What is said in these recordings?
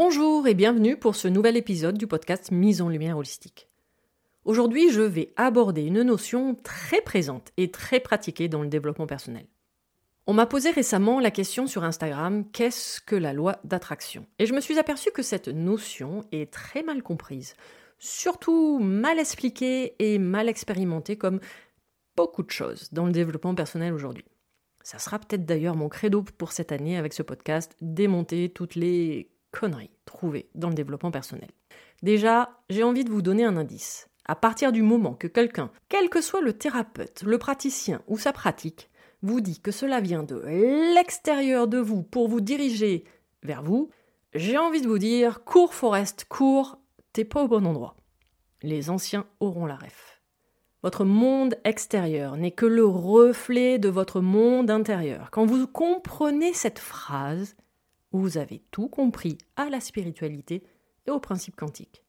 Bonjour et bienvenue pour ce nouvel épisode du podcast Mise en lumière holistique. Aujourd'hui, je vais aborder une notion très présente et très pratiquée dans le développement personnel. On m'a posé récemment la question sur Instagram qu'est-ce que la loi d'attraction? Et je me suis aperçu que cette notion est très mal comprise, surtout mal expliquée et mal expérimentée comme beaucoup de choses dans le développement personnel aujourd'hui. Ça sera peut-être d'ailleurs mon credo pour cette année avec ce podcast, démonter toutes les conneries trouvées dans le développement personnel. Déjà, j'ai envie de vous donner un indice. À partir du moment que quelqu'un, quel que soit le thérapeute, le praticien ou sa pratique, vous dit que cela vient de l'extérieur de vous pour vous diriger vers vous, j'ai envie de vous dire, cours Forest, cours, t'es pas au bon endroit. Les anciens auront la ref. Votre monde extérieur n'est que le reflet de votre monde intérieur. Quand vous comprenez cette phrase, vous avez tout compris à la spiritualité et aux principes quantiques.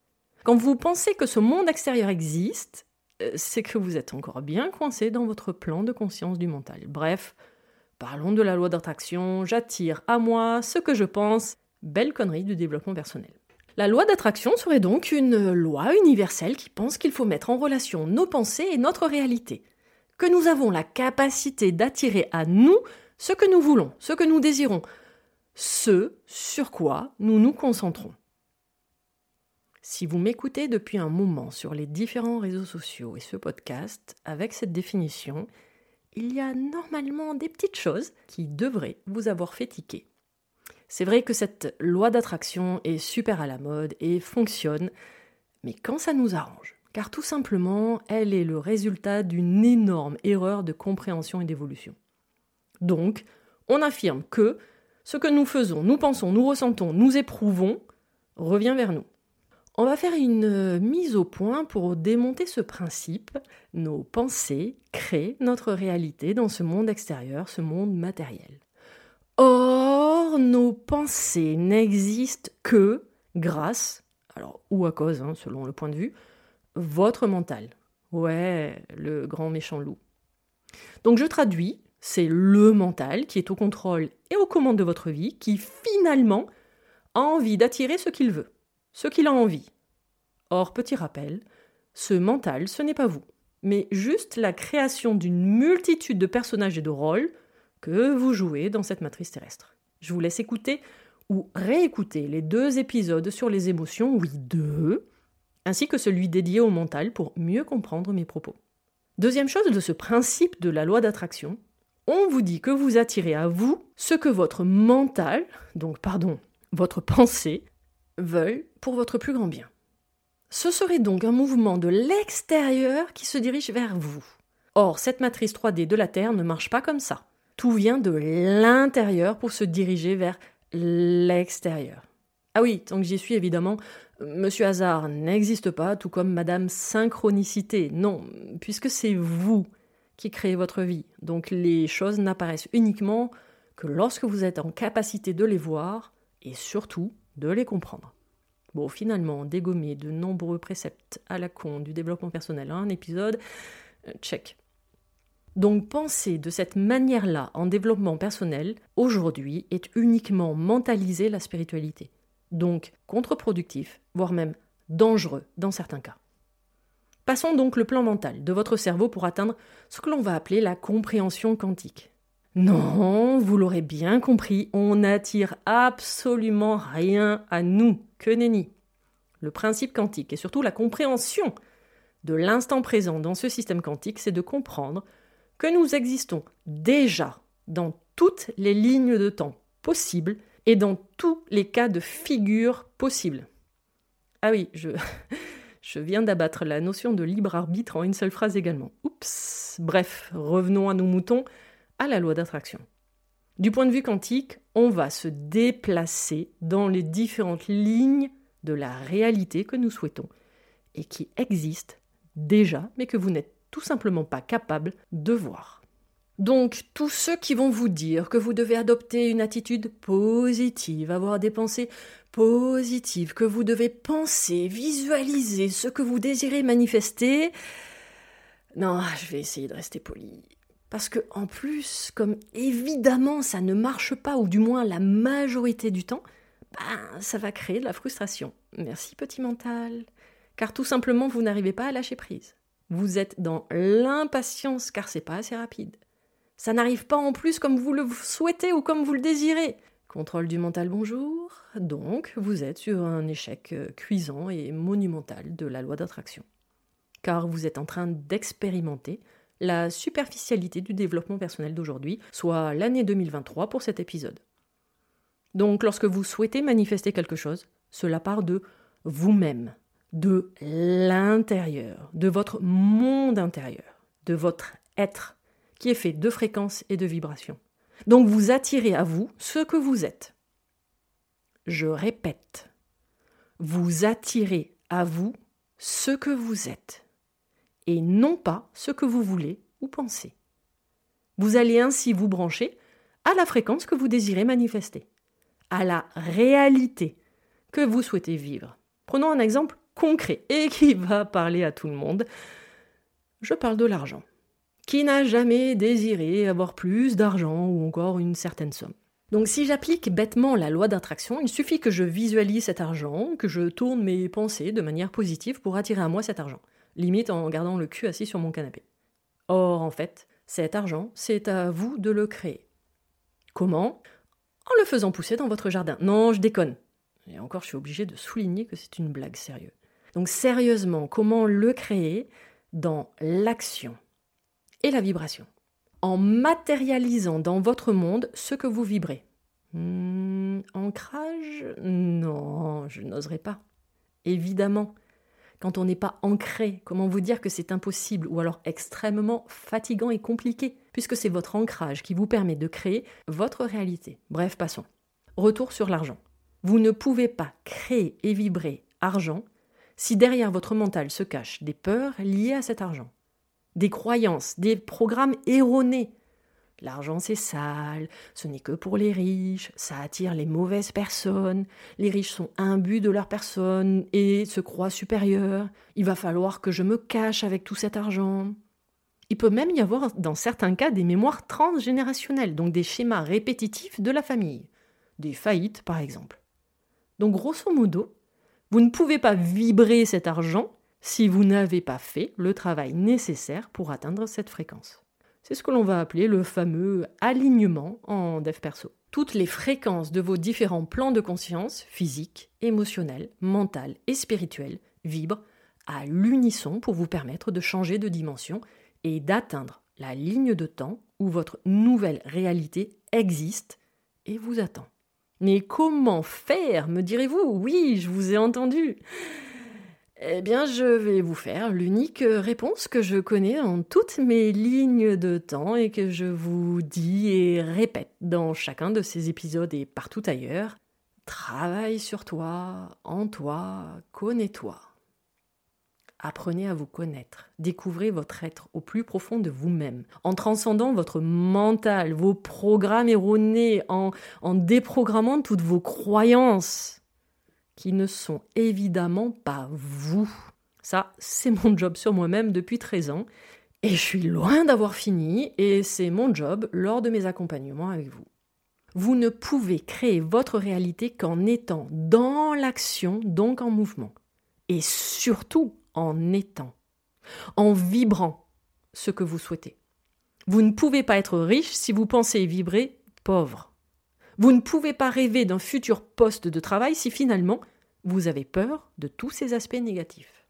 Quand vous pensez que ce monde extérieur existe, euh, c'est que vous êtes encore bien coincé dans votre plan de conscience du mental. Bref, parlons de la loi d'attraction, j'attire à moi ce que je pense, belle connerie du développement personnel. La loi d'attraction serait donc une loi universelle qui pense qu'il faut mettre en relation nos pensées et notre réalité, que nous avons la capacité d'attirer à nous ce que nous voulons, ce que nous désirons, ce sur quoi nous nous concentrons. Si vous m'écoutez depuis un moment sur les différents réseaux sociaux et ce podcast, avec cette définition, il y a normalement des petites choses qui devraient vous avoir fait tiquer. C'est vrai que cette loi d'attraction est super à la mode et fonctionne, mais quand ça nous arrange, car tout simplement, elle est le résultat d'une énorme erreur de compréhension et d'évolution. Donc, on affirme que ce que nous faisons, nous pensons, nous ressentons, nous éprouvons, revient vers nous. On va faire une euh, mise au point pour démonter ce principe. Nos pensées créent notre réalité dans ce monde extérieur, ce monde matériel. Or, nos pensées n'existent que grâce, alors ou à cause, hein, selon le point de vue, votre mental. Ouais, le grand méchant loup. Donc je traduis, c'est le mental qui est au contrôle et aux commandes de votre vie, qui finalement a envie d'attirer ce qu'il veut, ce qu'il a envie. Or, petit rappel, ce mental, ce n'est pas vous, mais juste la création d'une multitude de personnages et de rôles que vous jouez dans cette matrice terrestre. Je vous laisse écouter ou réécouter les deux épisodes sur les émotions, oui deux, ainsi que celui dédié au mental pour mieux comprendre mes propos. Deuxième chose de ce principe de la loi d'attraction, on vous dit que vous attirez à vous ce que votre mental, donc pardon, votre pensée, veulent pour votre plus grand bien. Ce serait donc un mouvement de l'extérieur qui se dirige vers vous. Or, cette matrice 3D de la Terre ne marche pas comme ça. Tout vient de l'intérieur pour se diriger vers l'extérieur. Ah oui, tant que j'y suis, évidemment, Monsieur Hasard n'existe pas, tout comme Madame Synchronicité. Non, puisque c'est vous qui créez votre vie. Donc les choses n'apparaissent uniquement que lorsque vous êtes en capacité de les voir et surtout de les comprendre. Bon, finalement, dégommer de nombreux préceptes à la con du développement personnel un épisode, euh, check. Donc penser de cette manière-là en développement personnel, aujourd'hui, est uniquement mentaliser la spiritualité donc contre-productif, voire même dangereux dans certains cas. Passons donc le plan mental de votre cerveau pour atteindre ce que l'on va appeler la compréhension quantique. Non, vous l'aurez bien compris, on n'attire absolument rien à nous, que nenni. Le principe quantique et surtout la compréhension de l'instant présent dans ce système quantique, c'est de comprendre que nous existons déjà dans toutes les lignes de temps possibles et dans tous les cas de figure possibles. Ah oui, je, je viens d'abattre la notion de libre arbitre en une seule phrase également. Oups. Bref, revenons à nos moutons, à la loi d'attraction. Du point de vue quantique, on va se déplacer dans les différentes lignes de la réalité que nous souhaitons et qui existent déjà, mais que vous n'êtes tout simplement pas capable de voir. Donc, tous ceux qui vont vous dire que vous devez adopter une attitude positive, avoir des pensées positives, que vous devez penser, visualiser ce que vous désirez manifester, non, je vais essayer de rester poli. Parce que, en plus, comme évidemment ça ne marche pas, ou du moins la majorité du temps, ben, ça va créer de la frustration. Merci, petit mental. Car tout simplement, vous n'arrivez pas à lâcher prise. Vous êtes dans l'impatience car c'est pas assez rapide. Ça n'arrive pas en plus comme vous le souhaitez ou comme vous le désirez. Contrôle du mental, bonjour. Donc, vous êtes sur un échec euh, cuisant et monumental de la loi d'attraction. Car vous êtes en train d'expérimenter la superficialité du développement personnel d'aujourd'hui, soit l'année 2023 pour cet épisode. Donc, lorsque vous souhaitez manifester quelque chose, cela part de vous-même, de l'intérieur, de votre monde intérieur, de votre être qui est fait de fréquences et de vibrations. Donc vous attirez à vous ce que vous êtes. Je répète, vous attirez à vous ce que vous êtes, et non pas ce que vous voulez ou pensez. Vous allez ainsi vous brancher à la fréquence que vous désirez manifester, à la réalité que vous souhaitez vivre. Prenons un exemple concret et qui va parler à tout le monde. Je parle de l'argent. Qui n'a jamais désiré avoir plus d'argent ou encore une certaine somme donc si j'applique bêtement la loi d'attraction, il suffit que je visualise cet argent, que je tourne mes pensées de manière positive pour attirer à moi cet argent, limite en gardant le cul assis sur mon canapé. Or, en fait, cet argent, c'est à vous de le créer. Comment? En le faisant pousser dans votre jardin. Non, je déconne. Et encore, je suis obligé de souligner que c'est une blague sérieuse. Donc sérieusement, comment le créer? Dans l'action et la vibration. En matérialisant dans votre monde ce que vous vibrez. Hmm, ancrage? Non, je n'oserais pas. Évidemment, quand on n'est pas ancré, comment vous dire que c'est impossible ou alors extrêmement fatigant et compliqué, puisque c'est votre ancrage qui vous permet de créer votre réalité. Bref, passons. Retour sur l'argent. Vous ne pouvez pas créer et vibrer argent si derrière votre mental se cachent des peurs liées à cet argent des croyances, des programmes erronés. L'argent c'est sale, ce n'est que pour les riches, ça attire les mauvaises personnes, les riches sont imbus de leur personne et se croient supérieurs, il va falloir que je me cache avec tout cet argent. Il peut même y avoir dans certains cas des mémoires transgénérationnelles, donc des schémas répétitifs de la famille, des faillites par exemple. Donc grosso modo, vous ne pouvez pas vibrer cet argent si vous n'avez pas fait le travail nécessaire pour atteindre cette fréquence. C'est ce que l'on va appeler le fameux alignement en dev perso. Toutes les fréquences de vos différents plans de conscience, physique, émotionnel, mental et spirituel, vibrent à l'unisson pour vous permettre de changer de dimension et d'atteindre la ligne de temps où votre nouvelle réalité existe et vous attend. Mais comment faire, me direz-vous? Oui, je vous ai entendu. Eh bien, je vais vous faire l'unique réponse que je connais en toutes mes lignes de temps et que je vous dis et répète dans chacun de ces épisodes et partout ailleurs. Travaille sur toi, en toi, connais-toi. Apprenez à vous connaître, découvrez votre être au plus profond de vous-même, en transcendant votre mental, vos programmes erronés, en, en déprogrammant toutes vos croyances qui ne sont évidemment pas vous. Ça, c'est mon job sur moi-même depuis 13 ans, et je suis loin d'avoir fini, et c'est mon job lors de mes accompagnements avec vous. Vous ne pouvez créer votre réalité qu'en étant dans l'action, donc en mouvement, et surtout en étant, en vibrant ce que vous souhaitez. Vous ne pouvez pas être riche si vous pensez vibrer pauvre. Vous ne pouvez pas rêver d'un futur poste de travail si finalement vous avez peur de tous ces aspects négatifs.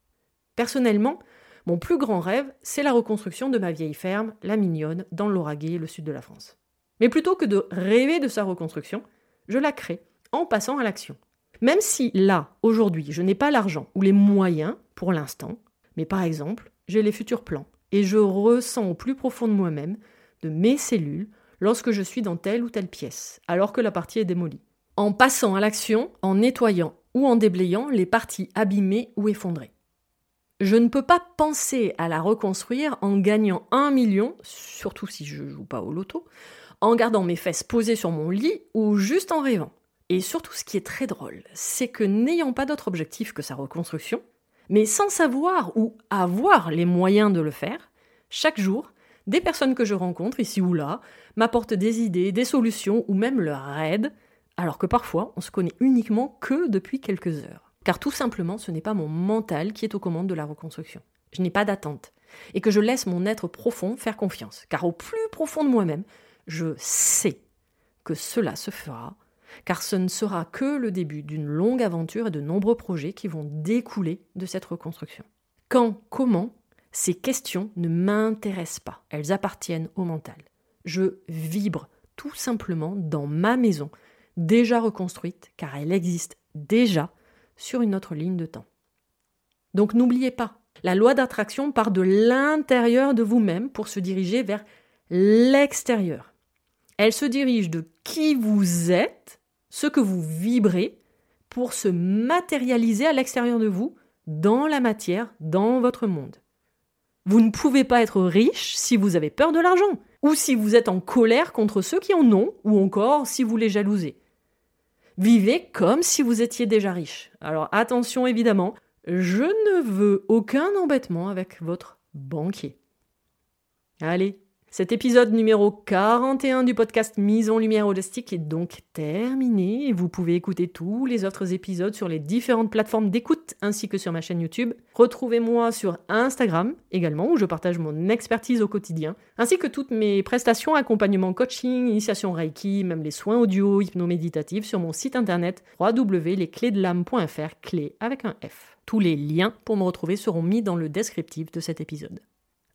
Personnellement, mon plus grand rêve, c'est la reconstruction de ma vieille ferme, la Mignonne, dans l'Auragais, le sud de la France. Mais plutôt que de rêver de sa reconstruction, je la crée en passant à l'action. Même si là, aujourd'hui, je n'ai pas l'argent ou les moyens pour l'instant, mais par exemple, j'ai les futurs plans et je ressens au plus profond de moi-même, de mes cellules, lorsque je suis dans telle ou telle pièce, alors que la partie est démolie. En passant à l'action, en nettoyant ou en déblayant les parties abîmées ou effondrées. Je ne peux pas penser à la reconstruire en gagnant un million, surtout si je joue pas au loto, en gardant mes fesses posées sur mon lit ou juste en rêvant. Et surtout, ce qui est très drôle, c'est que n'ayant pas d'autre objectif que sa reconstruction, mais sans savoir ou avoir les moyens de le faire, chaque jour, des personnes que je rencontre ici ou là m'apportent des idées, des solutions ou même leur aide, alors que parfois on se connaît uniquement que depuis quelques heures. Car tout simplement, ce n'est pas mon mental qui est aux commandes de la reconstruction. Je n'ai pas d'attente. Et que je laisse mon être profond faire confiance. Car au plus profond de moi-même, je sais que cela se fera, car ce ne sera que le début d'une longue aventure et de nombreux projets qui vont découler de cette reconstruction. Quand, comment, ces questions ne m'intéressent pas, elles appartiennent au mental. Je vibre tout simplement dans ma maison, déjà reconstruite, car elle existe déjà sur une autre ligne de temps. Donc n'oubliez pas, la loi d'attraction part de l'intérieur de vous-même pour se diriger vers l'extérieur. Elle se dirige de qui vous êtes, ce que vous vibrez, pour se matérialiser à l'extérieur de vous, dans la matière, dans votre monde. Vous ne pouvez pas être riche si vous avez peur de l'argent, ou si vous êtes en colère contre ceux qui en ont, ou encore si vous les jalousez. Vivez comme si vous étiez déjà riche. Alors attention évidemment, je ne veux aucun embêtement avec votre banquier. Allez, cet épisode numéro 41 du podcast Mise en lumière holistique est donc terminé. Vous pouvez écouter tous les autres épisodes sur les différentes plateformes d'écoute ainsi que sur ma chaîne YouTube. Retrouvez-moi sur Instagram également où je partage mon expertise au quotidien ainsi que toutes mes prestations, accompagnement coaching, initiation Reiki, même les soins audio, hypnoméditatifs sur mon site internet www.lesclésdelame.fr, clé avec un F. Tous les liens pour me retrouver seront mis dans le descriptif de cet épisode.